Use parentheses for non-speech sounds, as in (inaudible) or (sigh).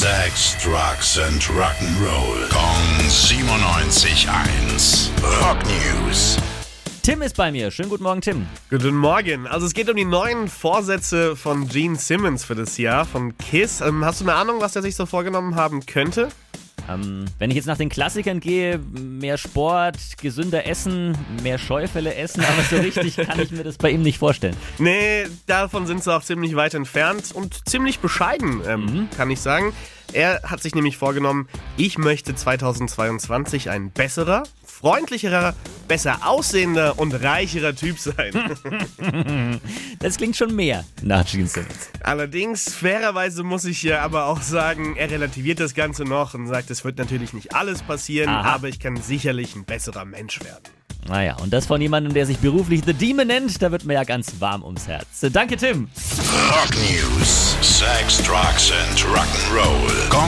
Sex, Drugs and Rock'n'Roll. Kong 97.1. Rock News. Tim ist bei mir. Schönen guten Morgen, Tim. Guten Morgen. Also es geht um die neuen Vorsätze von Gene Simmons für das Jahr von Kiss. Ähm, hast du eine Ahnung, was er sich so vorgenommen haben könnte? Ähm, wenn ich jetzt nach den Klassikern gehe, mehr Sport, gesünder essen, mehr Scheufälle essen, aber so richtig (laughs) kann ich mir das bei ihm nicht vorstellen. Nee, davon sind sie auch ziemlich weit entfernt und ziemlich bescheiden, ähm, kann ich sagen. Er hat sich nämlich vorgenommen, ich möchte 2022 ein besserer, freundlicherer, besser aussehender und reicherer Typ sein. (laughs) Das klingt schon mehr nach Gene Simmons. Allerdings, fairerweise muss ich ja aber auch sagen, er relativiert das Ganze noch und sagt, es wird natürlich nicht alles passieren, Aha. aber ich kann sicherlich ein besserer Mensch werden. Naja, und das von jemandem, der sich beruflich The Demon nennt, da wird mir ja ganz warm ums Herz. Danke, Tim. Rock News. Sex, Drugs and Rock'n'Roll.